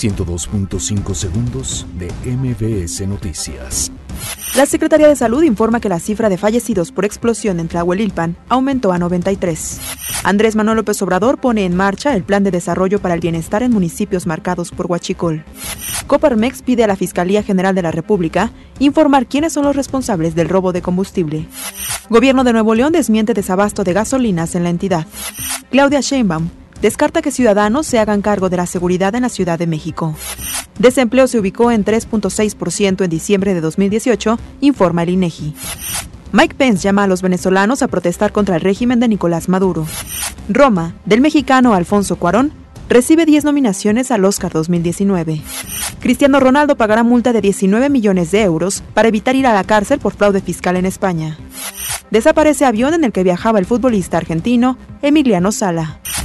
102.5 segundos de MBS Noticias. La Secretaría de Salud informa que la cifra de fallecidos por explosión en Tlahuelilpan aumentó a 93. Andrés Manuel López Obrador pone en marcha el plan de desarrollo para el bienestar en municipios marcados por Huachicol. Coparmex pide a la Fiscalía General de la República informar quiénes son los responsables del robo de combustible. Gobierno de Nuevo León desmiente desabasto de gasolinas en la entidad. Claudia Sheinbaum descarta que ciudadanos se hagan cargo de la seguridad en la Ciudad de México. Desempleo se ubicó en 3.6% en diciembre de 2018, informa el INEGI. Mike Pence llama a los venezolanos a protestar contra el régimen de Nicolás Maduro. Roma, del mexicano Alfonso Cuarón, recibe 10 nominaciones al Oscar 2019. Cristiano Ronaldo pagará multa de 19 millones de euros para evitar ir a la cárcel por fraude fiscal en España. Desaparece avión en el que viajaba el futbolista argentino Emiliano Sala.